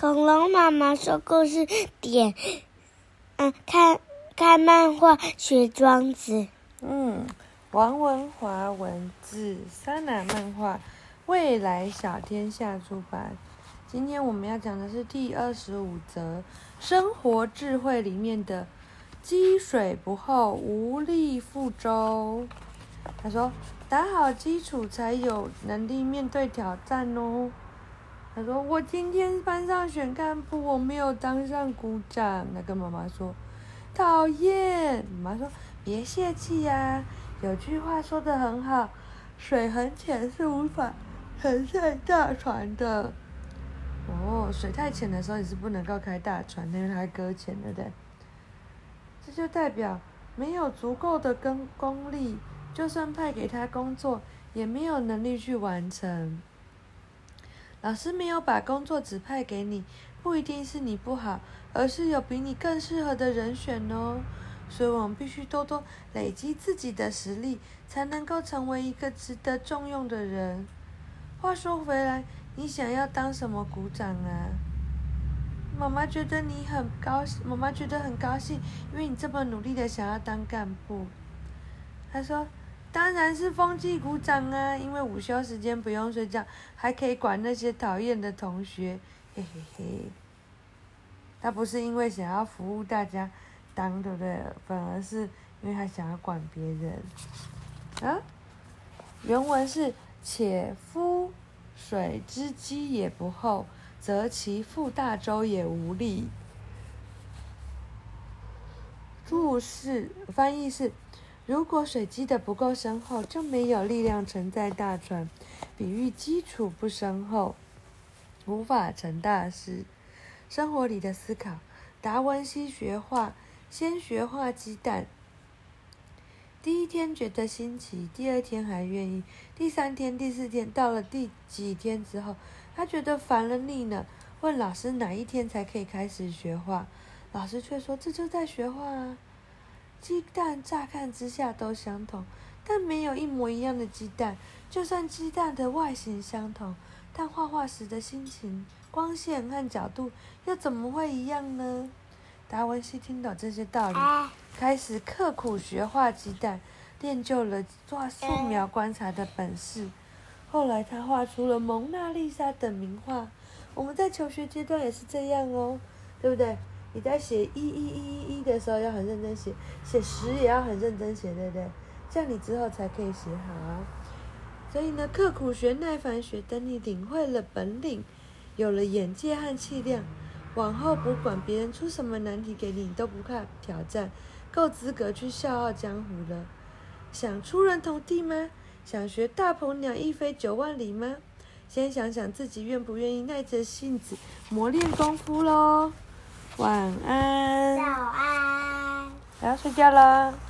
恐龙妈妈说故事点，嗯，看看漫画学庄子。嗯，王文华文字，莎娜漫画，未来小天下出版。今天我们要讲的是第二十五则生活智慧里面的“积水不厚，无力覆舟”。他说：“打好基础，才有能力面对挑战哦。”他说：“我今天班上选干部，我没有当上股长。”他跟妈妈说：“讨厌。”妈妈说：“别泄气呀，有句话说得很好，水很浅是无法承载大船的。”哦，水太浅的时候你是不能够开大船，因为它搁浅，对不对？这就代表没有足够的功功力，就算派给他工作，也没有能力去完成。老师没有把工作指派给你，不一定是你不好，而是有比你更适合的人选哦。所以我们必须多多累积自己的实力，才能够成为一个值得重用的人。话说回来，你想要当什么股长啊？妈妈觉得你很高兴，妈妈觉得很高兴，因为你这么努力的想要当干部。她说。当然是风纪股长啊，因为午休时间不用睡觉，还可以管那些讨厌的同学，嘿嘿嘿。他不是因为想要服务大家当，对不对？反而是因为他想要管别人。啊，原文是：且夫水之积也不厚，则其覆大舟也无力。注释翻译是。如果水积得不够深厚，就没有力量承载大船。比喻基础不深厚，无法成大事。生活里的思考：达文西学画，先学画鸡蛋。第一天觉得新奇，第二天还愿意，第三天、第四天，到了第几天之后，他觉得烦了腻了，问老师哪一天才可以开始学画？老师却说：“这就在学画啊。”鸡蛋乍看之下都相同，但没有一模一样的鸡蛋。就算鸡蛋的外形相同，但画画时的心情、光线和角度又怎么会一样呢？达文西听懂这些道理，开始刻苦学画鸡蛋，练就了画素描观察的本事。后来他画出了《蒙娜丽莎》等名画。我们在求学阶段也是这样哦，对不对？你在写一一一一一的时候要很认真写，写十也要很认真写，对不对？这样你之后才可以写好啊。所以呢，刻苦学，耐烦学，等你领会了本领，有了眼界和气量，往后不管别人出什么难题给你，你都不怕挑战，够资格去笑傲江湖了。想出人头地吗？想学大鹏鸟一飞九万里吗？先想想自己愿不愿意耐着性子磨练功夫喽。晚安。早安。我要睡觉了。